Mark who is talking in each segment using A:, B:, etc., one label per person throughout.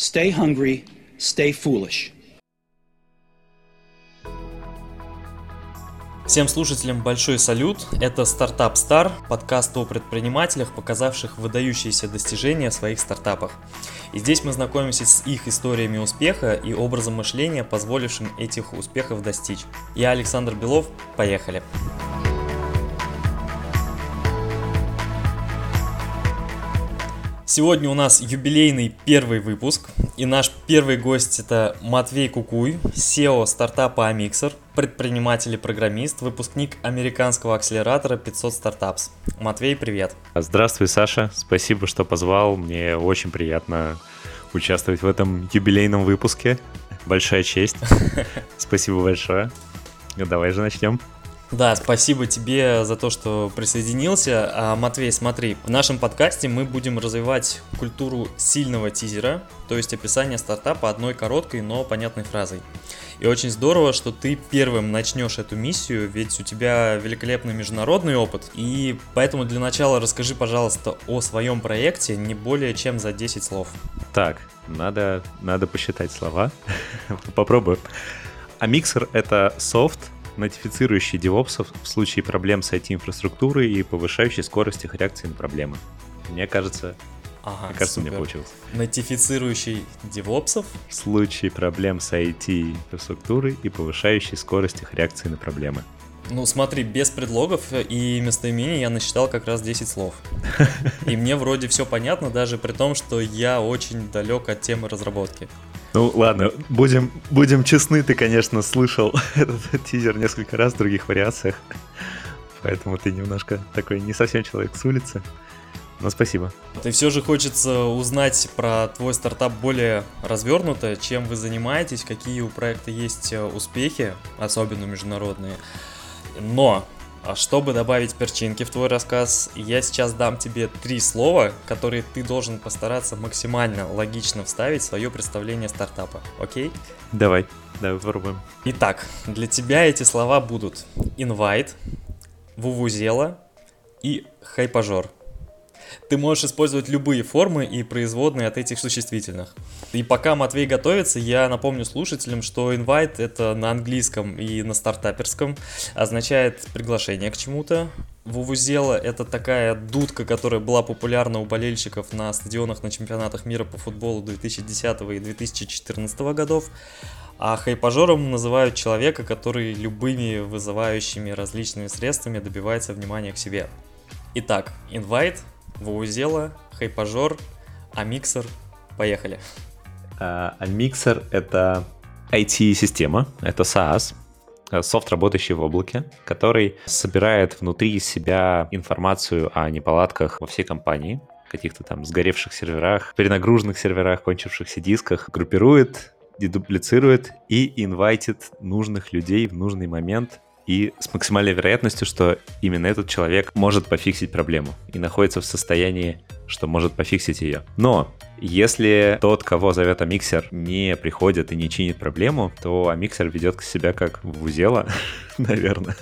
A: Stay hungry, stay foolish.
B: Всем слушателям большой салют. Это Стартап Стар, подкаст о предпринимателях, показавших выдающиеся достижения в своих стартапах. И здесь мы знакомимся с их историями успеха и образом мышления, позволившим этих успехов достичь. Я Александр Белов, поехали! Сегодня у нас юбилейный первый выпуск, и наш первый гость это Матвей Кукуй, SEO стартапа Amixer, предприниматель и программист, выпускник американского акселератора 500 Startups. Матвей, привет.
C: Здравствуй, Саша, спасибо, что позвал, мне очень приятно участвовать в этом юбилейном выпуске, большая честь, спасибо большое. Давай же начнем.
B: Да, спасибо тебе за то, что присоединился. А, Матвей, смотри, в нашем подкасте мы будем развивать культуру сильного тизера, то есть описание стартапа одной короткой, но понятной фразой. И очень здорово, что ты первым начнешь эту миссию, ведь у тебя великолепный международный опыт. И поэтому для начала расскажи, пожалуйста, о своем проекте не более чем за 10 слов.
C: Так, надо, надо посчитать слова. Попробую. А миксер — это софт, нотифицирующий девопсов в случае проблем с IT-инфраструктурой и повышающий скорость их реакции на проблемы. Мне кажется,
B: Ага,
C: Мне кажется,
B: супер.
C: у меня получилось.
B: Нотифицирующий девопсов.
C: В случае проблем с IT-инфраструктурой и повышающий скорость их реакции на проблемы.
B: Ну, смотри, без предлогов и местоимений я насчитал как раз 10 слов. И мне вроде все понятно, даже при том, что я очень далек от темы разработки.
C: Ну ладно, будем, будем честны, ты, конечно, слышал этот тизер несколько раз в других вариациях, поэтому ты немножко такой не совсем человек с улицы. Но спасибо.
B: И все же хочется узнать про твой стартап более развернуто, чем вы занимаетесь, какие у проекта есть э, успехи, особенно международные. Но, чтобы добавить перчинки в твой рассказ, я сейчас дам тебе три слова, которые ты должен постараться максимально логично вставить в свое представление стартапа. Окей?
C: Давай, давай попробуем.
B: Итак, для тебя эти слова будут invite, вувузела и хайпажор. Ты можешь использовать любые формы и производные от этих существительных. И пока Матвей готовится, я напомню слушателям, что invite это на английском и на стартаперском означает приглашение к чему-то. Вувузела это такая дудка, которая была популярна у болельщиков на стадионах на чемпионатах мира по футболу 2010 и 2014 годов. А хайпажором называют человека, который любыми вызывающими различными средствами добивается внимания к себе. Итак, invite, ваузела, хайпажор, амиксер. Поехали.
C: А а миксер — это IT-система, это SaaS, э, софт, работающий в облаке, который собирает внутри себя информацию о неполадках во всей компании, каких-то там сгоревших серверах, перенагруженных серверах, кончившихся дисках, группирует, дедуплицирует и инвайтит нужных людей в нужный момент и с максимальной вероятностью, что именно этот человек может пофиксить проблему и находится в состоянии, что может пофиксить ее. Но если тот, кого зовет Амиксер, не приходит и не чинит проблему, то Амиксер ведет себя как вузела, наверное.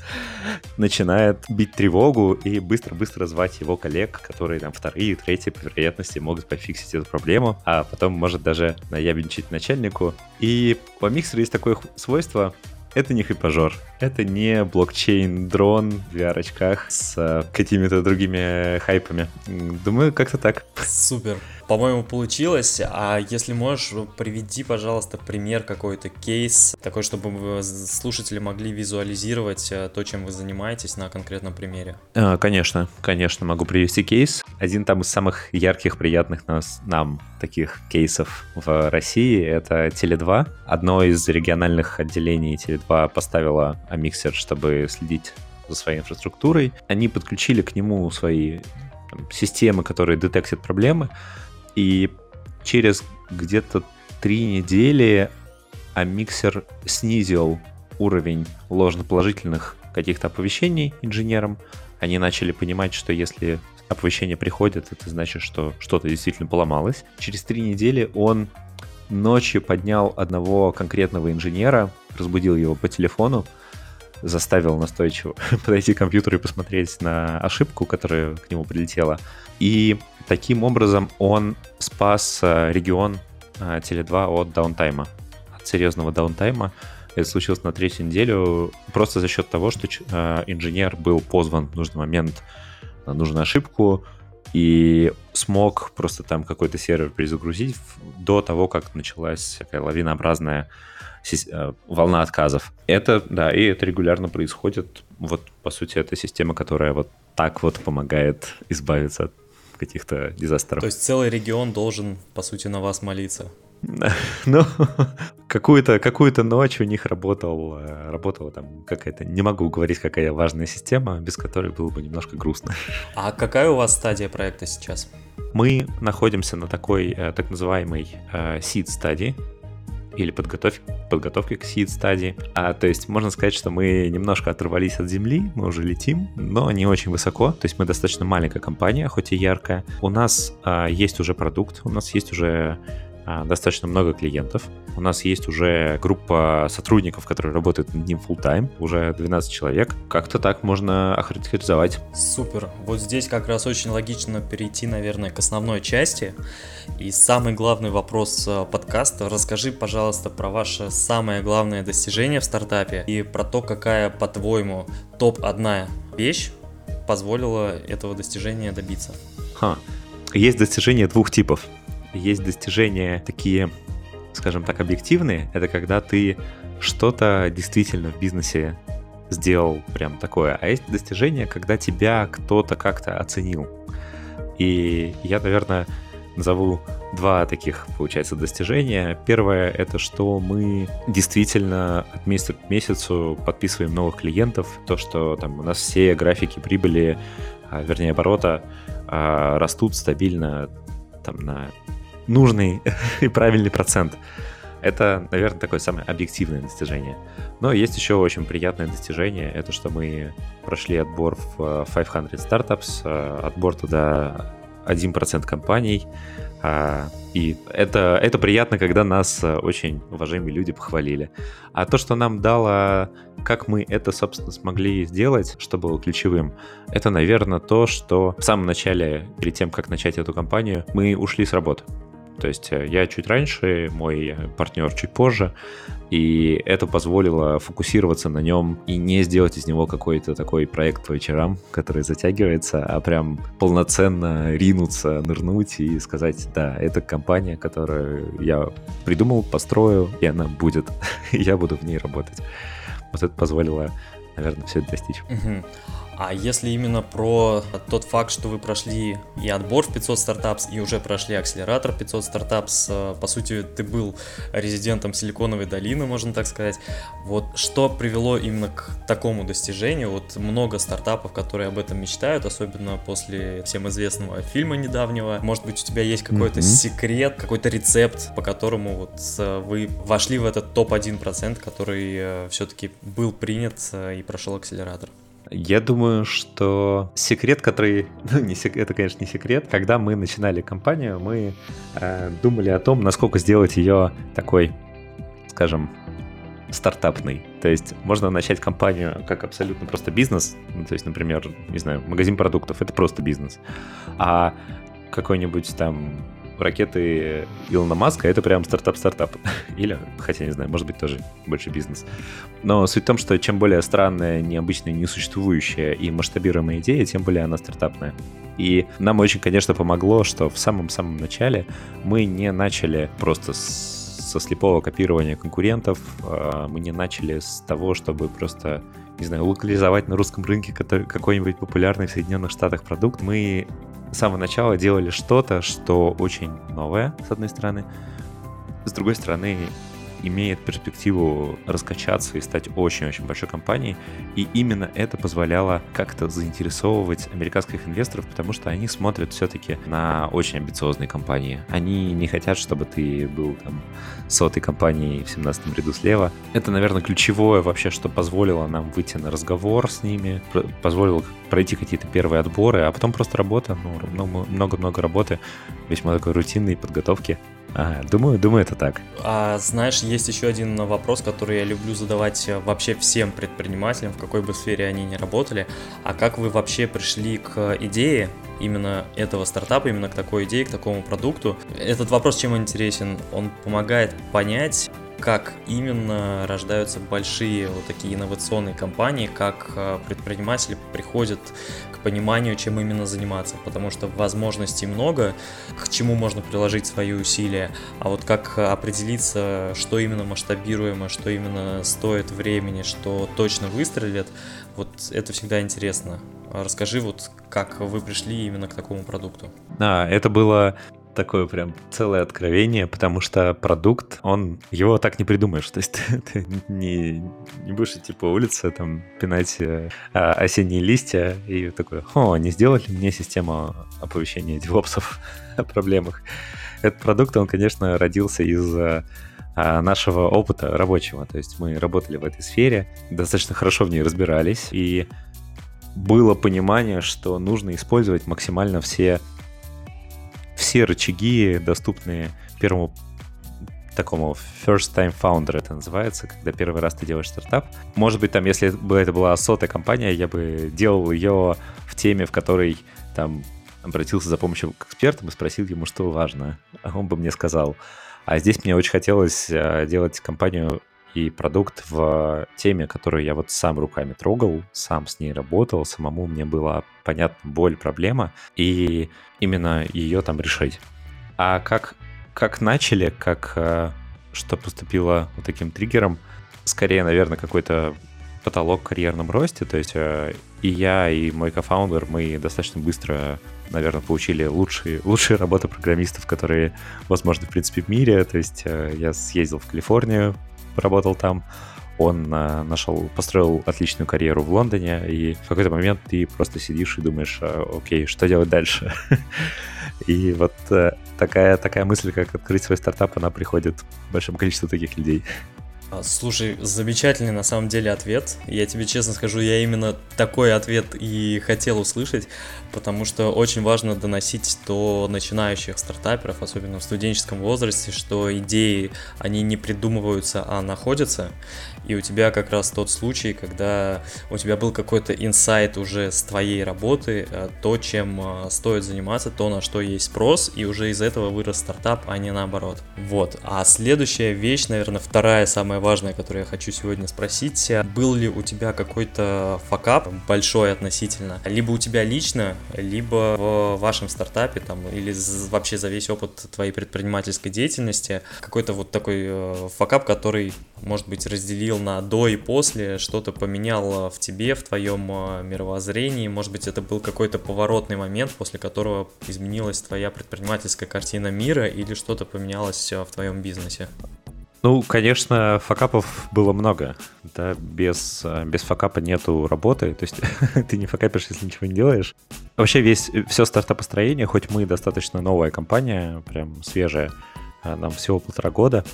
C: Начинает бить тревогу и быстро-быстро звать его коллег, которые там вторые, третьи по вероятности могут пофиксить эту проблему, а потом может даже наябничать начальнику. И у Амиксера есть такое свойство, это не хайпажор, это не блокчейн-дрон в VR-очках с э, какими-то другими хайпами. Думаю, как-то так.
B: Супер. По-моему, получилось. А если можешь, приведи, пожалуйста, пример какой-то, кейс, такой, чтобы вы- слушатели могли визуализировать э, то, чем вы занимаетесь на конкретном примере.
C: А, Конечно, конечно, могу привести кейс. Один там из самых ярких, приятных нас, нам таких кейсов в России — это Теле2. Одно из региональных отделений Теле2 поставило Амиксер, чтобы следить за своей инфраструктурой. Они подключили к нему свои там, системы, которые детектят проблемы, и через где-то три недели Амиксер снизил уровень ложноположительных каких-то оповещений инженерам. Они начали понимать, что если оповещения приходят, это значит, что что-то действительно поломалось. Через три недели он ночью поднял одного конкретного инженера, разбудил его по телефону, заставил настойчиво подойти к компьютеру и посмотреть на ошибку, которая к нему прилетела. И таким образом он спас э, регион а, Теле2 от даунтайма, от серьезного даунтайма. Это случилось на третью неделю просто за счет того, что а, инженер был позван в нужный момент на нужную ошибку и смог просто там какой-то сервер перезагрузить до того, как началась такая лавинообразная волна отказов. Это, да, и это регулярно происходит. Вот, по сути, это система, которая вот так вот помогает избавиться от каких-то дизастров.
B: То есть целый регион должен, по сути, на вас молиться.
C: Ну, какую-то какую ночь у них работал, э, работала там какая-то, не могу говорить, какая важная система, без которой было бы немножко грустно.
B: А какая у вас стадия проекта сейчас?
C: Мы находимся на такой э, так называемой э, seed стадии, или подготовки, подготовки к seed стадии. А, то есть можно сказать, что мы немножко оторвались от земли, мы уже летим, но не очень высоко. То есть мы достаточно маленькая компания, хоть и яркая. У нас а, есть уже продукт, у нас есть уже достаточно много клиентов. У нас есть уже группа сотрудников, которые работают над ним full time, уже 12 человек. Как-то так можно охарактеризовать.
B: Супер. Вот здесь как раз очень логично перейти, наверное, к основной части. И самый главный вопрос э, подкаста. Расскажи, пожалуйста, про ваше самое главное достижение в стартапе и про то, какая, по-твоему, топ-1 вещь позволила этого достижения добиться.
C: Ха. Есть достижения двух типов есть достижения такие, скажем так, объективные. Это когда ты что-то действительно в бизнесе сделал прям такое. А есть достижения, когда тебя кто-то как-то оценил. И я, наверное, назову два таких, получается, достижения. Первое — это что мы действительно от месяца к месяцу подписываем новых клиентов. То, что там у нас все графики прибыли, а, вернее, оборота а, растут стабильно там на нужный и правильный процент. Это, наверное, такое самое объективное достижение. Но есть еще очень приятное достижение. Это что мы прошли отбор в 500 Startups, э, отбор туда 1% компаний. А, и это, это приятно, когда нас э, очень уважаемые люди похвалили. А то, что нам дало, как мы это, собственно, смогли сделать, что было ключевым, это, наверное, то, что в самом начале, перед тем, как начать эту компанию, мы ушли с работы. То есть э, я чуть раньше, мой партнер чуть позже, и это позволило фокусироваться на нем и не сделать из него какой-то такой проект по вечерам, который затягивается, а прям полноценно ринуться, нырнуть и сказать, да, это компания, которую я придумал, построю, и она будет, я буду в ней работать. Вот это позволило, наверное, все это достичь.
B: А если именно про тот факт, что вы прошли и отбор в 500 стартапс, и уже прошли акселератор 500 стартапс, э, по сути, ты был резидентом Силиконовой долины, можно так сказать. Вот что привело именно к такому достижению? Вот много стартапов, которые об этом мечтают, особенно после всем известного фильма недавнего. Может быть, у тебя есть какой-то mm-hmm. секрет, какой-то рецепт, по которому вот э, вы вошли в этот топ-1%, который э, все-таки был принят и прошел акселератор?
C: Я думаю, что секрет, который... Ну, не сек... это, конечно, не секрет. Когда мы начинали компанию, мы э, думали о том, насколько сделать ее такой, скажем, стартапный. То есть можно начать компанию как абсолютно просто бизнес. Ну, то есть, например, не знаю, магазин продуктов — это просто бизнес. А какой-нибудь там ракеты Илона Маска — это прям стартап-стартап. Или, хотя не знаю, может быть, тоже больше бизнес. Но суть в том, что чем более странная, необычная, несуществующая и масштабируемая идея, тем более она стартапная. И нам очень, конечно, помогло, что в самом-самом начале мы не начали просто с со слепого копирования конкурентов, а мы не начали с того, чтобы просто не знаю, локализовать на русском рынке какой-нибудь популярный в Соединенных Штатах продукт. Мы с самого начала делали что-то, что очень новое, с одной стороны. С другой стороны, имеет перспективу раскачаться и стать очень-очень большой компанией. И именно это позволяло как-то заинтересовывать американских инвесторов, потому что они смотрят все-таки на очень амбициозные компании. Они не хотят, чтобы ты был там сотой компанией в 17 ряду слева. Это, наверное, ключевое вообще, что позволило нам выйти на разговор с ними, позволило пройти какие-то первые отборы, а потом просто работа, ну, много-много работы, весьма такой рутинной подготовки а, думаю, думаю, это так.
B: А знаешь, есть еще один вопрос, который я люблю задавать э, вообще всем предпринимателям, в какой бы сфере они ни работали. А как вы вообще пришли к идее именно этого стартапа, именно к такой идее, к такому продукту. Этот вопрос чем интересен? Он помогает понять, как именно рождаются большие вот такие инновационные компании, как э, предприниматели приходят к пониманию, чем именно заниматься, потому что возможностей много, к чему можно приложить свои усилия, а вот как определиться, что именно масштабируемо, что именно стоит времени, что точно выстрелит, вот это всегда интересно. Расскажи вот, как вы пришли именно к такому продукту.
C: Да, это было такое прям целое откровение, потому что продукт, он, его так не придумаешь. То есть ты, ты не, не будешь идти по улице, там, пинать э, осенние листья и такой, о, не сделали мне систему оповещения девопсов о проблемах. Этот продукт, он, конечно, родился из э, нашего опыта рабочего. То есть мы работали в этой сфере, достаточно хорошо в ней разбирались, и было понимание, что нужно использовать максимально все все рычаги, доступные первому такому first time founder это называется, когда первый раз ты делаешь стартап. Может быть, там, если бы это была сотая компания, я бы делал ее в теме, в которой там обратился за помощью к экспертам и спросил ему, что важно. А он бы мне сказал. А здесь мне очень хотелось э, делать компанию и продукт в теме, которую я вот сам руками трогал, сам с ней работал, самому мне была понятна боль, проблема, и именно ее там решить. А как, как начали, как э, что поступило вот таким триггером, скорее, наверное, какой-то потолок в карьерном росте, то есть э, и я, и мой кофаундер, мы достаточно быстро, наверное, получили лучшие, лучшие работы программистов, которые, возможно, в принципе, в мире, то есть э, я съездил в Калифорнию, поработал там. Он а, нашел, построил отличную карьеру в Лондоне, и в какой-то момент ты просто сидишь и думаешь, а, окей, что делать дальше? И вот э, такая, такая мысль, как открыть свой стартап, она приходит большому количеству таких людей.
B: А, слушай, замечательный на самом деле ответ. Я тебе честно скажу, я именно такой ответ и хотел услышать, потому что очень важно доносить до начинающих стартаперов, особенно в студенческом возрасте, что идеи, они не придумываются, а находятся. И у тебя как раз тот случай, когда у тебя был какой-то инсайт уже с твоей работы, э, то, чем э, стоит заниматься, то, на что есть спрос, и уже из этого вырос стартап, а не наоборот. Вот. А следующая вещь, наверное, вторая самая важная, которую я хочу сегодня спросить, был ли у тебя какой-то факап большой относительно, либо у тебя лично, либо в вашем стартапе там, или вообще за весь опыт твоей предпринимательской деятельности, какой-то вот такой э, факап, который, может быть, разделил на до и после, что-то поменял в тебе, в твоем э, мировоззрении, может быть, это был какой-то поворотный момент, после которого изменилась твоя предпринимательская картина мира или что-то поменялось э, в твоем бизнесе?
C: Ну, конечно, факапов было много. Да, без, э, без факапа нету работы. То есть ты не факапишь, если ничего не делаешь. Вообще весь, все стартапостроение, хоть мы достаточно новая компания, прям свежая, а, нам всего полтора года,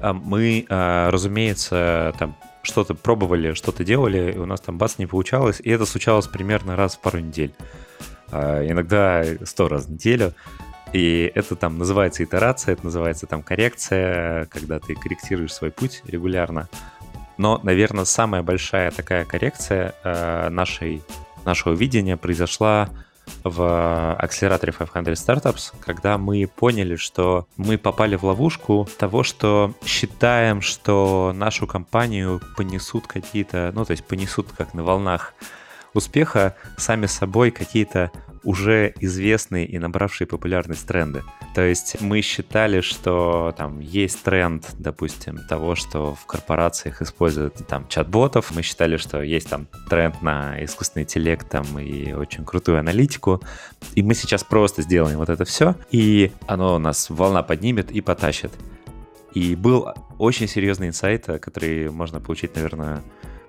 C: а мы, а, разумеется, там что-то пробовали, что-то делали, и у нас там бац не получалось, и это случалось примерно раз в пару недель. Иногда сто раз в неделю. И это там называется итерация, это называется там коррекция, когда ты корректируешь свой путь регулярно. Но, наверное, самая большая такая коррекция э, нашей, нашего видения произошла в акселераторе 500 Startups, когда мы поняли, что мы попали в ловушку того, что считаем, что нашу компанию понесут какие-то, ну, то есть понесут как на волнах успеха сами собой какие-то уже известные и набравшие популярность тренды. То есть мы считали, что там есть тренд, допустим, того, что в корпорациях используют там чат-ботов. Мы считали, что есть там тренд на искусственный интеллект там и очень крутую аналитику. И мы сейчас просто сделаем вот это все, и оно нас волна поднимет и потащит. И был очень серьезный инсайт, который можно получить, наверное,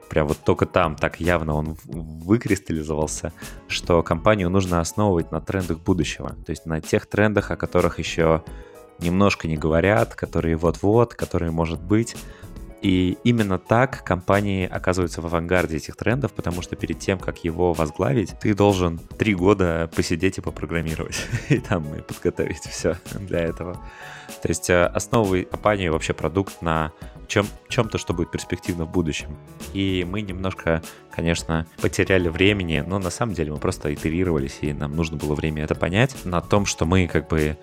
C: прям вот только там так явно он выкристаллизовался, что компанию нужно основывать на трендах будущего, то есть на тех трендах, о которых еще немножко не говорят, которые вот-вот, которые может быть. И именно так компании оказываются в авангарде этих трендов, потому что перед тем, как его возглавить, ты должен три года посидеть и попрограммировать. И там и подготовить все для этого. То есть э, основывай компанию вообще продукт на чем, чем-то, что будет перспективно в будущем. И мы немножко, конечно, потеряли времени, но на самом деле мы просто итерировались, и нам нужно было время это понять, на том, что мы как бы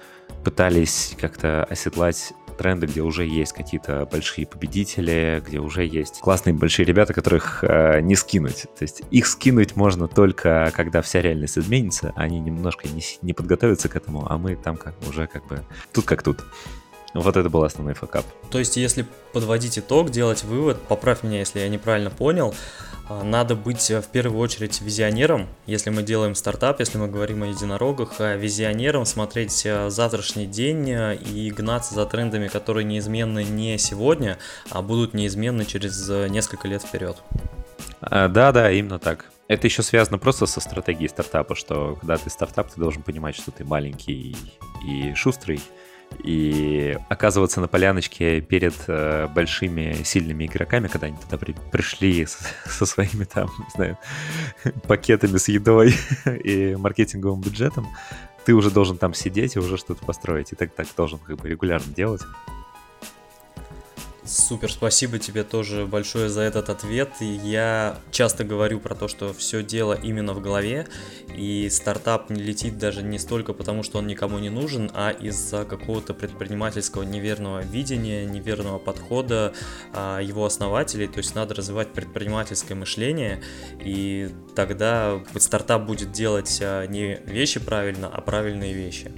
C: пытались как-то оседлать тренды, где уже есть какие-то большие победители, где уже есть классные большие ребята, которых э, не скинуть. То есть их скинуть можно только, когда вся реальность изменится, они немножко не, не подготовятся к этому, а мы там как уже как бы тут как тут. Вот это был основной факап.
B: То есть, если подводить итог, делать вывод, поправь меня, если я неправильно понял, надо быть э, в первую очередь визионером, если мы делаем стартап, если мы говорим о единорогах, а визионером смотреть э, завтрашний день э, и гнаться за трендами, которые неизменны не сегодня, а будут неизменны через несколько лет вперед.
C: А, да, да, именно так. Это еще связано просто со стратегией стартапа, что когда ты стартап, ты должен понимать, что ты маленький и шустрый, и оказываться на поляночке перед э, большими сильными игроками, когда они туда при, пришли с, со своими там, не знаю, пакетами с едой и маркетинговым бюджетом, ты уже должен там сидеть и уже что-то построить. И так так должен как бы регулярно делать.
B: Супер, спасибо тебе тоже большое за этот ответ. Я часто говорю про то, что все дело именно в голове, и стартап не летит даже не столько потому, что он никому не нужен, а из-за какого-то предпринимательского неверного видения, неверного подхода а, его основателей. То есть надо развивать предпринимательское мышление, и тогда стартап будет делать а, не вещи правильно, а правильные вещи.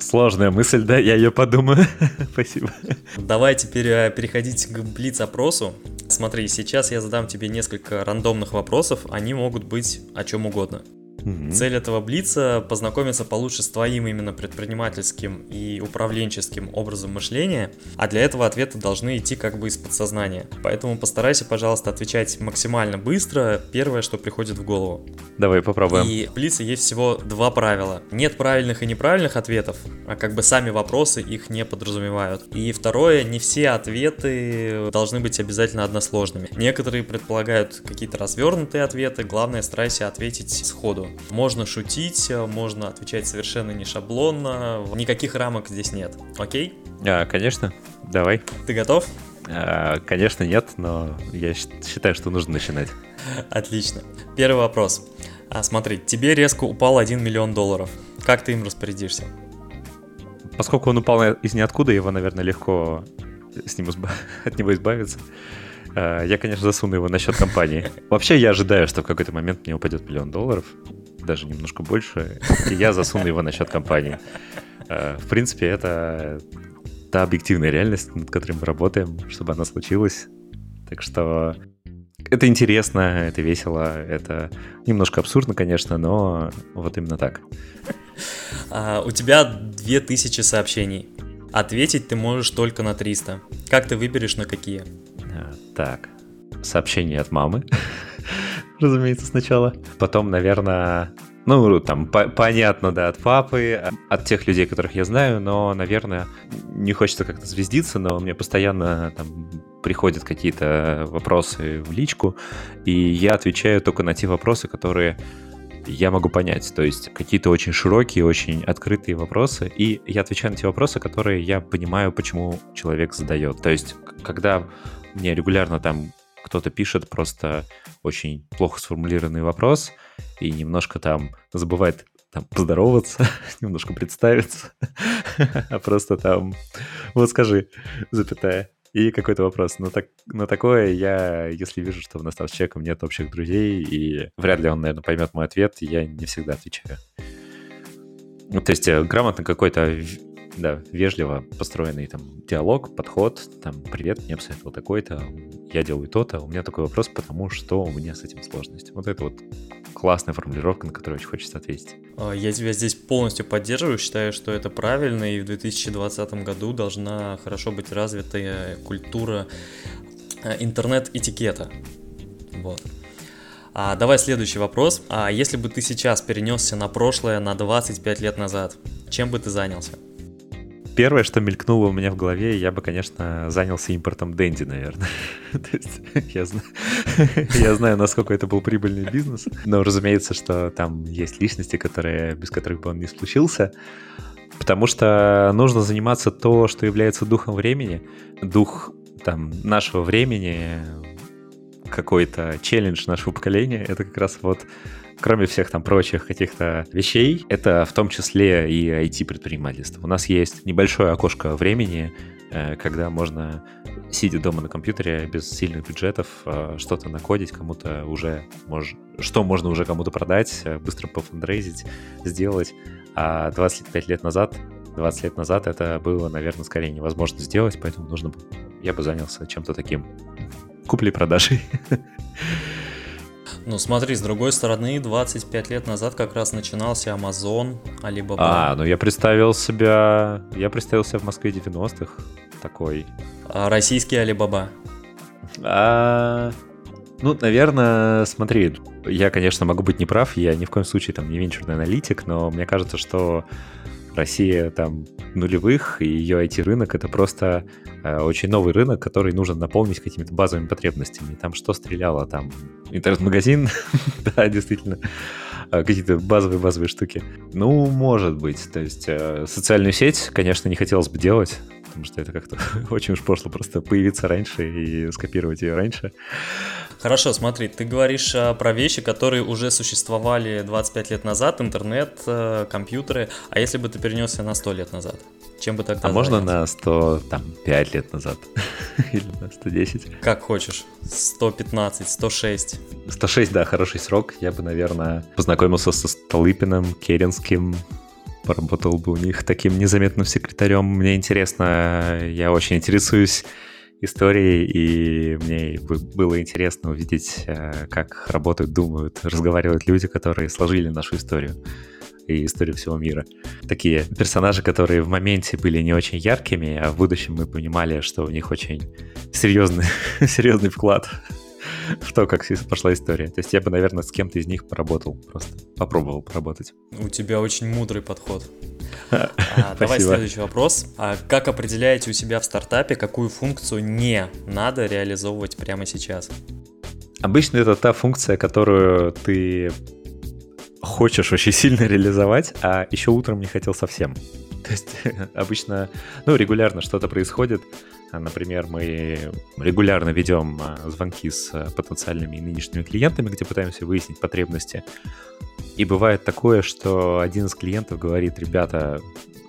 C: Сложная мысль, да, я ее подумаю. Спасибо.
B: Давай теперь э, переходить к блиц-опросу. Смотри, сейчас я задам тебе несколько рандомных вопросов, они могут быть о чем угодно. Угу. Цель этого блица познакомиться получше с твоим именно предпринимательским и управленческим образом мышления, а для этого ответы должны идти как бы из подсознания. Поэтому постарайся, пожалуйста, отвечать максимально быстро, первое, что приходит в голову.
C: Давай попробуем.
B: И в блице есть всего два правила. Нет правильных и неправильных ответов, а как бы сами вопросы их не подразумевают. И второе, не все ответы должны быть обязательно односложными. Некоторые предполагают какие-то развернутые ответы, главное старайся ответить сходу. Можно шутить, можно отвечать совершенно не шаблонно, никаких рамок здесь нет. Окей?
C: А, конечно, давай.
B: Ты готов?
C: А, конечно, нет, но я считаю, что нужно начинать.
B: Отлично. Первый вопрос. А, смотри, тебе резко упал 1 миллион долларов. Как ты им распорядишься?
C: Поскольку он упал из ниоткуда, его, наверное, легко с ним избав... от него избавиться. А, я, конечно, засуну его на счет компании. Вообще, я ожидаю, что в какой-то момент мне упадет миллион долларов, даже немножко больше, и я засуну его на счет компании. А, в принципе, это та объективная реальность, над которой мы работаем, чтобы она случилась. Так что это интересно, это весело, это немножко абсурдно, конечно, но вот именно так.
B: А, у тебя 2000 сообщений. Ответить ты можешь только на 300. Как ты выберешь на какие?
C: А, так, сообщение от мамы, разумеется, сначала. Потом, наверное, ну, там, по понятно, да, от папы, от тех людей, которых я знаю, но, наверное, не хочется как-то звездиться, но мне постоянно там приходят какие-то вопросы в личку, и я отвечаю только на те вопросы, которые я могу понять. То есть какие-то очень широкие, очень открытые вопросы, и я отвечаю на те вопросы, которые я понимаю, почему человек задает. То есть когда мне регулярно там кто-то пишет просто очень плохо сформулированный вопрос и немножко там забывает там поздороваться, немножко представиться, а просто там вот скажи, запятая, и какой-то вопрос. Но, так, но такое я, если вижу, что у нас там с человеком нет общих друзей, и вряд ли он, наверное, поймет мой ответ, я не всегда отвечаю. Ну, то есть э, грамотно какой-то да, вежливо построенный там диалог, подход, там, привет, мне посоветовал такой-то, я делаю то-то, у меня такой вопрос, потому что у меня с этим сложность. Вот это вот классная формулировка, на которую очень хочется ответить.
B: А, я тебя здесь полностью поддерживаю, считаю, что это правильно, и в 2020 году должна хорошо быть развитая культура э, интернет-этикета. Вот. А, давай следующий вопрос. А если бы ты сейчас перенесся на прошлое на 25 лет назад, чем бы ты занялся?
C: Первое, что мелькнуло у меня в голове, я бы, конечно, занялся импортом Дэнди, наверное. То есть я, знаю, я знаю, насколько это был прибыльный бизнес, но разумеется, что там есть личности, которые, без которых бы он не случился, потому что нужно заниматься то, что является духом времени, дух там нашего времени, какой-то челлендж нашего поколения, это как раз вот кроме всех там прочих каких-то вещей, это в том числе и IT-предпринимательство. У нас есть небольшое окошко времени, э, когда можно, сидя дома на компьютере, без сильных бюджетов, э, что-то накодить, кому-то уже, мож... что можно уже кому-то продать, э, быстро пофандрейзить, сделать. А 25 лет назад 20 лет назад это было, наверное, скорее невозможно сделать, поэтому нужно, я бы занялся чем-то таким. Купли-продажей.
B: Ну смотри, с другой стороны, 25 лет назад как раз начинался Amazon, Alibaba.
C: А, ну я представил себя... Я представил себя в Москве 90-х такой.
B: А российский Alibaba.
C: А, ну, наверное, смотри, я, конечно, могу быть неправ, я ни в коем случае там не венчурный аналитик, но мне кажется, что Россия там нулевых, и ее IT-рынок — это просто э, очень новый рынок, который нужно наполнить какими-то базовыми потребностями. Там что стреляло? Там интернет-магазин? да, действительно. А, какие-то базовые-базовые штуки. Ну, может быть. То есть э, социальную сеть, конечно, не хотелось бы делать, потому что это как-то очень уж пошло просто появиться раньше и скопировать ее раньше.
B: Хорошо, смотри, ты говоришь а, про вещи, которые уже существовали 25 лет назад, интернет, а, компьютеры, а если бы ты перенесся на 100 лет назад? Чем бы тогда
C: А можно на 105 лет назад? Или на 110?
B: Как хочешь. 115, 106.
C: 106, да, хороший срок. Я бы, наверное, познакомился со Столыпиным, Керенским, поработал бы у них таким незаметным секретарем. Мне интересно, я очень интересуюсь истории, и мне было интересно увидеть, э, как работают, думают, разговаривают люди, которые сложили нашу историю и историю всего мира. Такие персонажи, которые в моменте были не очень яркими, а в будущем мы понимали, что у них очень серьезный, серьезный вклад в то, как пошла история. То есть я бы, наверное, с кем-то из них поработал, просто попробовал поработать.
B: У тебя очень мудрый подход. А, давай следующий вопрос. А как определяете у себя в стартапе, какую функцию не надо реализовывать прямо сейчас?
C: Обычно это та функция, которую ты хочешь очень сильно реализовать, а еще утром не хотел совсем. То есть обычно, ну, регулярно что-то происходит. Например, мы регулярно ведем а, звонки с потенциальными и нынешними клиентами, где пытаемся выяснить потребности. И бывает такое, что один из клиентов говорит, ребята,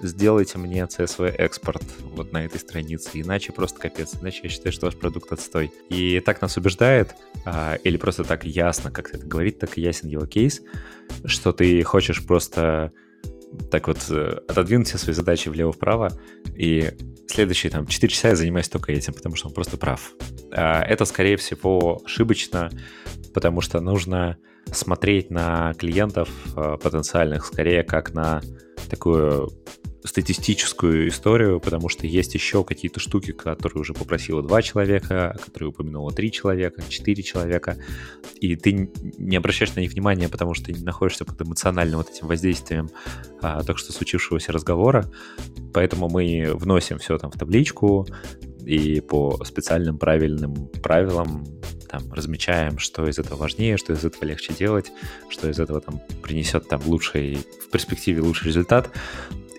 C: сделайте мне CSV экспорт вот на этой странице, иначе просто капец, иначе я считаю, что ваш продукт отстой. И так нас убеждает, а, или просто так ясно, как это говорит, так и ясен его кейс, что ты хочешь просто так вот э, отодвинуть все свои задачи влево-вправо, и следующие там 4 часа я занимаюсь только этим, потому что он просто прав. А это, скорее всего, ошибочно, потому что нужно смотреть на клиентов э, потенциальных скорее как на такую статистическую историю, потому что есть еще какие-то штуки, которые уже попросило два человека, которые упомянуло три человека, четыре человека, и ты не обращаешь на них внимания, потому что ты не находишься под эмоциональным вот этим воздействием а, только что случившегося разговора, поэтому мы вносим все там в табличку, и по специальным правильным правилам там размечаем, что из этого важнее, что из этого легче делать, что из этого там принесет там лучший, в перспективе лучший результат,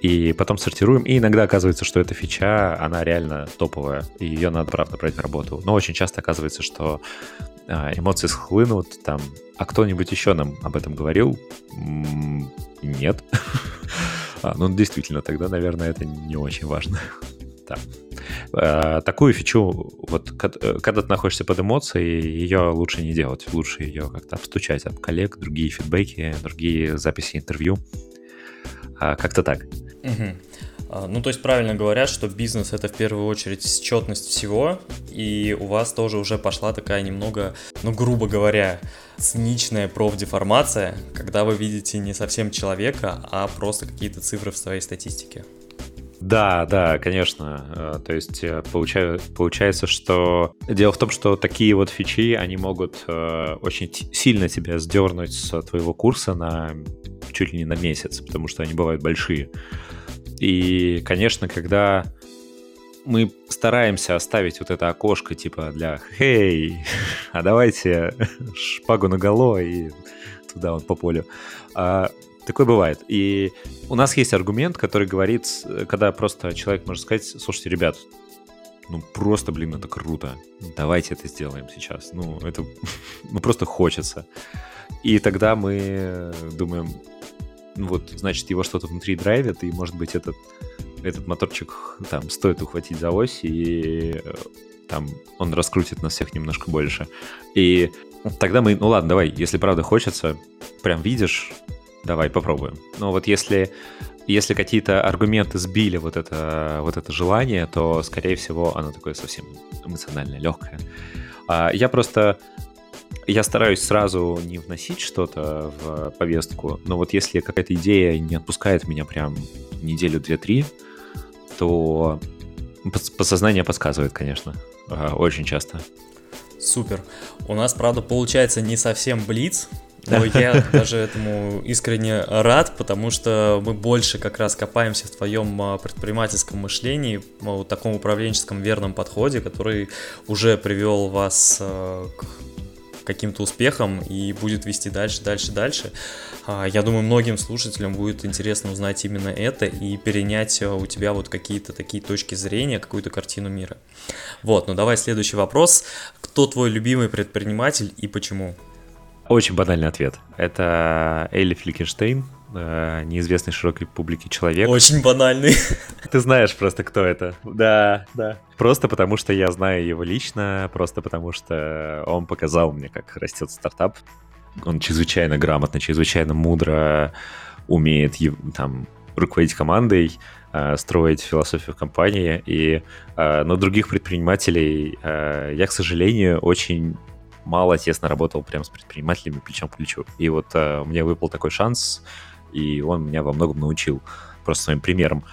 C: и потом сортируем, и иногда оказывается, что эта фича, она реально топовая, и ее надо, правда, брать в работу. Но очень часто оказывается, что а, эмоции схлынут, там, а кто-нибудь еще нам об этом говорил? Нет. а, ну, действительно, тогда, наверное, это не очень важно. Да. А, такую фичу, вот э, когда ты находишься под эмоцией, ее лучше не делать. Лучше ее как-то обстучать от коллег, другие фидбэки, другие записи интервью. А, как-то так.
B: Угу. Ну, то есть правильно говорят, что бизнес это в первую очередь счетность всего, и у вас тоже уже пошла такая немного, ну, грубо говоря, циничная профдеформация, когда вы видите не совсем человека, а просто какие-то цифры в своей статистике.
C: Да, да, конечно. Э, то есть э, получаю, получается, что дело в том, что такие вот фичи, они могут э, очень сильно тебя сдернуть с твоего курса на чуть ли не на месяц, потому что они бывают большие. И, конечно, когда мы стараемся оставить вот это окошко типа для «Хей, а давайте шпагу наголо и туда вот по полю». А, такое бывает. И у нас есть аргумент, который говорит, когда просто человек может сказать, слушайте, ребят, ну просто, блин, это круто. Давайте это сделаем сейчас. Ну, это ну, просто хочется. И тогда мы думаем, ну вот, значит, его что-то внутри драйвит, и, может быть, этот, этот моторчик там стоит ухватить за ось, и э, там он раскрутит нас всех немножко больше. И тогда мы, ну ладно, давай, если правда хочется, прям видишь, давай попробуем. Но вот если если какие-то аргументы сбили вот это, вот это желание, то, скорее всего, оно такое совсем эмоционально легкое. А, я просто... Я стараюсь сразу не вносить что-то в повестку, но вот если какая-то идея не отпускает меня прям неделю, две, три, то подсознание подсказывает, конечно, а, очень часто.
B: Супер. У нас, правда, получается не совсем блиц, я даже этому искренне рад, потому что мы больше как раз копаемся в твоем а, предпринимательском мышлении, вот таком управленческом верном подходе, который уже привел вас а, к каким-то успехам и будет вести дальше, дальше, дальше. А, я думаю, многим слушателям будет интересно узнать именно это и перенять у тебя вот какие-то такие точки зрения, какую-то картину мира. Вот, ну давай следующий вопрос. Кто твой любимый предприниматель и почему?
C: Очень банальный ответ. Это Элли Фликенштейн, э, неизвестный широкой публике человек.
B: Очень банальный.
C: Ты знаешь просто, кто это. Да, да. Просто потому, что я знаю его лично, просто потому, что он показал мне, как растет стартап. Он чрезвычайно грамотно, чрезвычайно мудро умеет там руководить командой, э, строить философию компании. И э, но других предпринимателей я, к сожалению, очень мало тесно работал прям с предпринимателями плечом к плечу. И вот э, мне выпал такой шанс, и он меня во многом научил просто своим примером.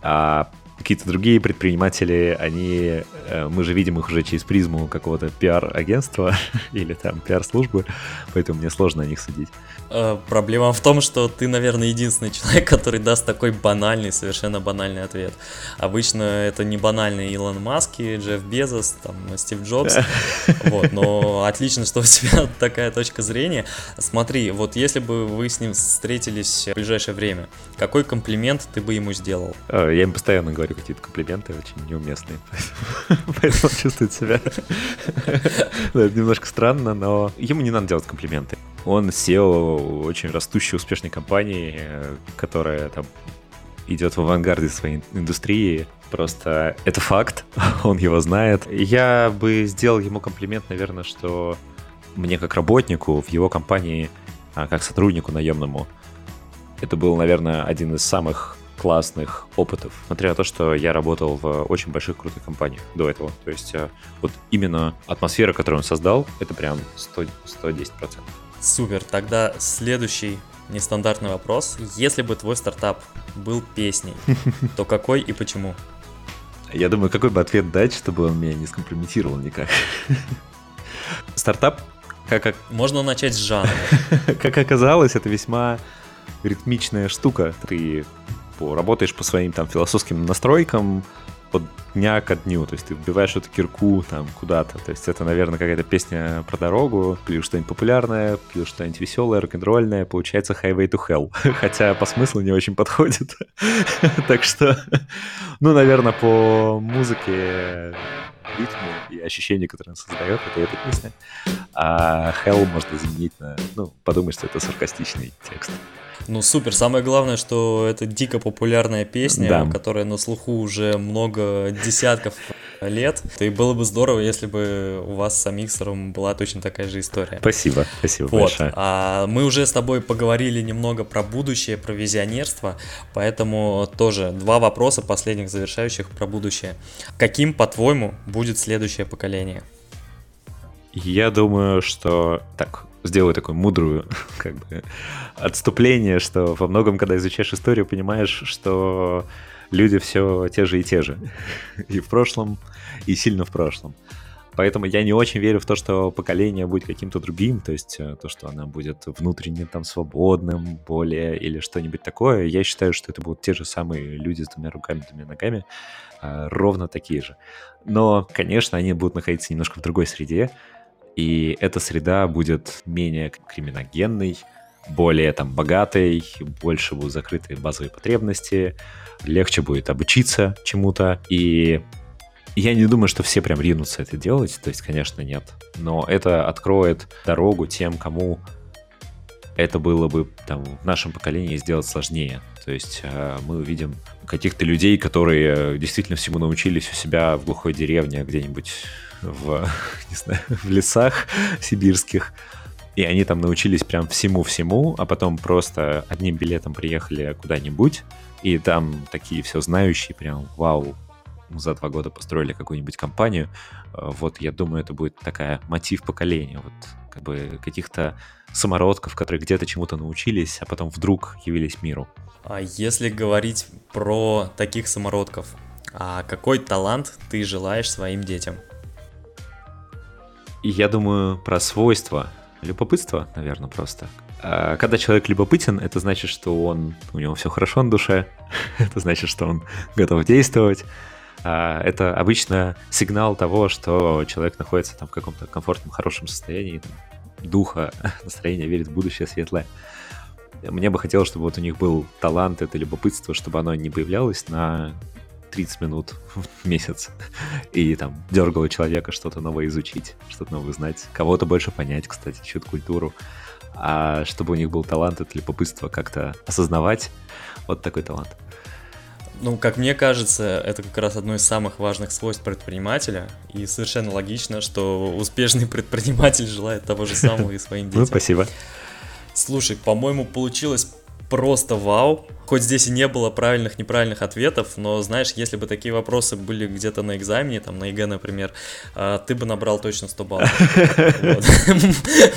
C: А какие-то другие предприниматели, они, э, мы же видим их уже через призму какого-то пиар-агентства или там пиар-службы, поэтому мне сложно о них судить.
B: Э, проблема в том, что ты, наверное, единственный человек, который даст такой банальный, совершенно банальный ответ. Обычно это не банальные Илон Маск, Джефф Безос, там, Стив Джобс. Вот, но отлично, что у тебя такая точка зрения. Смотри, вот если бы вы с ним встретились в ближайшее время, какой комплимент ты бы ему сделал?
C: Э, я им постоянно говорю какие-то комплименты, очень неуместные. Поэтому он чувствует себя немножко странно, но ему не надо делать комплименты. Он SEO очень растущей, успешной компании, э, которая там идет в авангарде своей индустрии. Просто это факт, он его знает. Я бы сделал ему комплимент, наверное, что мне как работнику в его компании, а, как сотруднику наемному, это был, наверное, один из самых классных опытов, несмотря на то, что я работал в очень больших крутых компаниях до этого. То есть э, вот именно атмосфера, которую он создал, это прям 100, 110%.
B: Супер, тогда следующий нестандартный вопрос. Если бы твой стартап был песней, то какой и почему?
C: Я думаю, какой бы ответ дать, чтобы он меня не скомпрометировал никак. Стартап, как... как
B: Можно начать с жанра.
C: Как оказалось, это весьма ритмичная штука. Ты работаешь по своим там философским настройкам, от дня ко дню. То есть ты вбиваешь эту кирку там куда-то. То есть это, наверное, какая-то песня про дорогу, плюс что-нибудь популярное, плюс что-нибудь веселое, рок-н-ролльное. Получается Highway to Hell. Хотя по смыслу не очень подходит. так что, ну, наверное, по музыке ритму и ощущению, которое он создает, это эта песня. А Hell можно заменить на... Ну, подумай, что это саркастичный текст.
B: Ну супер, самое главное, что это дико популярная песня, да. которая на слуху уже много десятков лет. И было бы здорово, если бы у вас с Амиксером была точно такая же история.
C: Спасибо, спасибо вот. большое.
B: А мы уже с тобой поговорили немного про будущее, про визионерство, поэтому тоже два вопроса последних завершающих про будущее. Каким, по-твоему, будет следующее поколение?
C: Я думаю, что так, сделаю такую мудрую как бы, отступление, что во многом, когда изучаешь историю, понимаешь, что люди все те же и те же. И в прошлом, и сильно в прошлом. Поэтому я не очень верю в то, что поколение будет каким-то другим, то есть э, то, что она будет внутренне там свободным более или что-нибудь такое. Я считаю, что это будут те же самые люди с двумя руками, двумя ногами, э, ровно такие же. Но, конечно, они будут находиться немножко в другой среде, и эта среда будет менее криминогенной, более там богатой, больше будут закрыты базовые потребности, легче будет обучиться чему-то, и я не думаю, что все прям ринутся это делать, то есть, конечно, нет. Но это откроет дорогу тем, кому это было бы там, в нашем поколении сделать сложнее. То есть э, мы увидим каких-то людей, которые действительно всему научились у себя в глухой деревне где-нибудь в, не знаю, в лесах сибирских, и они там научились прям всему-всему, а потом просто одним билетом приехали куда-нибудь, и там такие все знающие, прям вау, за два года построили какую-нибудь компанию. Э, вот я думаю, это будет такая мотив поколения. Вот как бы каких-то самородков, которые где-то чему-то научились, а потом вдруг явились миру.
B: А если говорить про таких самородков, а какой талант ты желаешь своим детям?
C: Я думаю про свойства. Любопытство, наверное, просто. А когда человек любопытен, это значит, что он, у него все хорошо на душе, это значит, что он готов действовать, а, это обычно сигнал того, что человек находится там в каком-то комфортном, хорошем состоянии, там, духа, настроения, верит в будущее светлое. Мне бы хотелось, чтобы вот у них был талант, это любопытство, чтобы оно не появлялось на 30 минут в месяц и там дергало человека что-то новое изучить, что-то новое узнать, кого-то больше понять, кстати, чью-то культуру, а чтобы у них был талант, это любопытство как-то осознавать, вот такой талант.
B: Ну, как мне кажется, это как раз одно из самых важных свойств предпринимателя. И совершенно логично, что успешный предприниматель желает того же самого и своим ну, детям.
C: Ну, спасибо.
B: Слушай, по-моему, получилось просто вау. Хоть здесь и не было правильных, неправильных ответов, но знаешь, если бы такие вопросы были где-то на экзамене, там на ЕГЭ, например, а, ты бы набрал точно 100 баллов.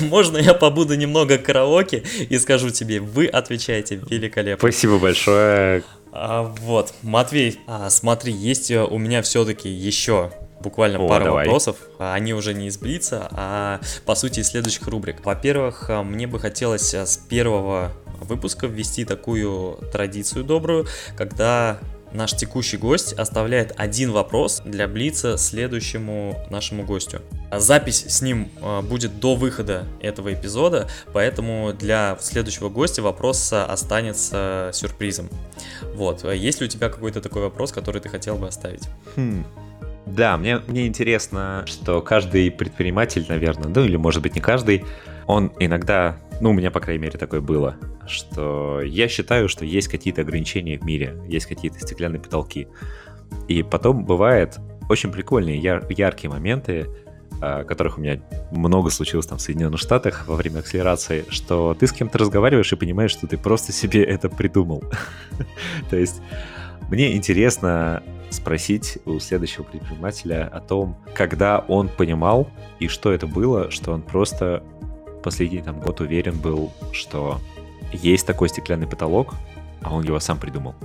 B: Можно я побуду немного караоке и скажу тебе, вы отвечаете великолепно.
C: Спасибо большое.
B: А, вот, Матвей, а, смотри, есть э, у меня все-таки еще буквально О, пару давай. вопросов. Они уже не из Блица, а по сути из следующих рубрик. Во-первых, мне бы хотелось с первого выпуска ввести такую традицию добрую, когда наш текущий гость оставляет один вопрос для Блица следующему нашему гостю. Запись с ним а, будет до выхода этого эпизода, поэтому для следующего гостя вопрос останется сюрпризом. Вот, есть ли у тебя какой-то такой вопрос, который ты хотел бы оставить?
C: Хм. Да, мне, мне интересно, что каждый предприниматель, наверное, ну или может быть не каждый, он иногда, ну у меня по крайней мере такое было, что я считаю, что есть какие-то ограничения в мире, есть какие-то стеклянные потолки. И потом бывает очень прикольные, яр- яркие моменты, а, которых у меня много случилось там в Соединенных Штатах во время акселерации, что ты с кем-то разговариваешь и понимаешь, что ты просто себе это придумал. То есть мне интересно спросить у следующего предпринимателя о том, когда он понимал и что это было, что он просто последний там год уверен был, что есть такой стеклянный потолок, а он его сам придумал.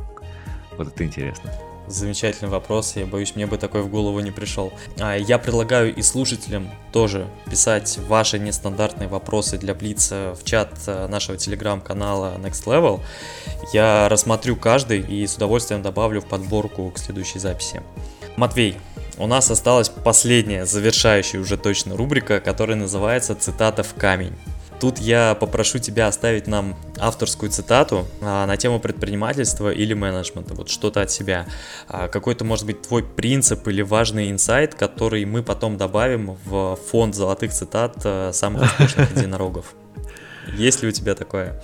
C: Вот это интересно.
B: Замечательный вопрос, я боюсь, мне бы такой в голову не пришел. А, я предлагаю и слушателям тоже писать ваши нестандартные вопросы для Блица в чат э, нашего телеграм-канала Next Level. Я рассмотрю каждый и с удовольствием добавлю в подборку к следующей записи. Матвей, у нас осталась последняя, завершающая уже точно рубрика, которая называется «Цитата в камень». Тут я попрошу тебя оставить нам авторскую цитату а, на тему предпринимательства или менеджмента, вот что-то от себя. А, какой-то, может быть, твой принцип или важный инсайт, который мы потом добавим в фонд золотых цитат а, самых успешных единорогов. Есть ли у тебя такое?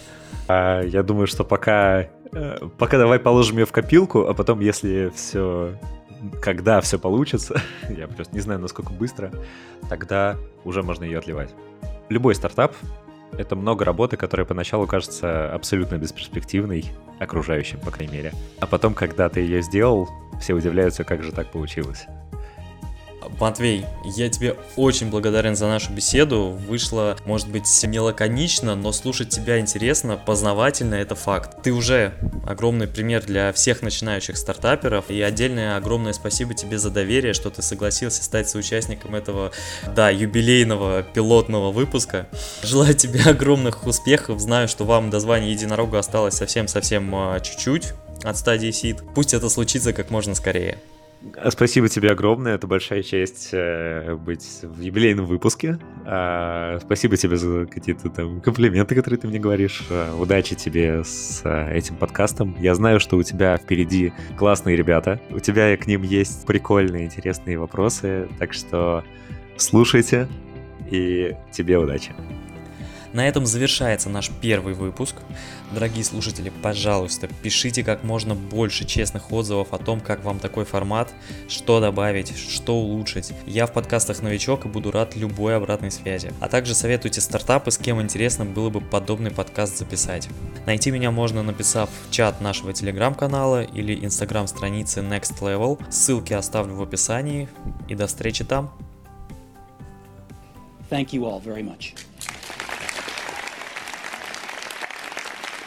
C: А, я думаю, что пока, э, пока давай положим ее в копилку, а потом, если все когда все получится, я просто не знаю, насколько быстро, тогда уже можно ее отливать. Любой стартап это много работы, которая поначалу кажется абсолютно бесперспективной, окружающим, по крайней мере. А потом, когда ты ее сделал, все удивляются, как же так получилось.
B: Матвей, я тебе очень благодарен за нашу беседу. Вышло, может быть, не лаконично, но слушать тебя интересно, познавательно, это факт. Ты уже огромный пример для всех начинающих стартаперов, и отдельное огромное спасибо тебе за доверие, что ты согласился стать соучастником этого, да, юбилейного пилотного выпуска. Желаю тебе огромных успехов, знаю, что вам до звания единорога осталось совсем-совсем а, чуть-чуть от стадии сид. Пусть это случится как можно скорее.
C: Спасибо тебе огромное, это большая честь э, быть в юбилейном выпуске. Э, спасибо тебе за какие-то там комплименты, которые ты мне говоришь. Э, удачи тебе с этим подкастом. Я знаю, что у тебя впереди классные ребята. У тебя к ним есть прикольные, интересные вопросы. Так что слушайте и тебе удачи.
B: На этом завершается наш первый выпуск. Дорогие слушатели, пожалуйста, пишите как можно больше честных отзывов о том, как вам такой формат, что добавить, что улучшить. Я в подкастах новичок и буду рад любой обратной связи. А также советуйте стартапы, с кем интересно было бы подобный подкаст записать. Найти меня можно написав в чат нашего телеграм-канала или инстаграм-страницы Next Level. Ссылки оставлю в описании. И до встречи там.
A: Thank you all very much.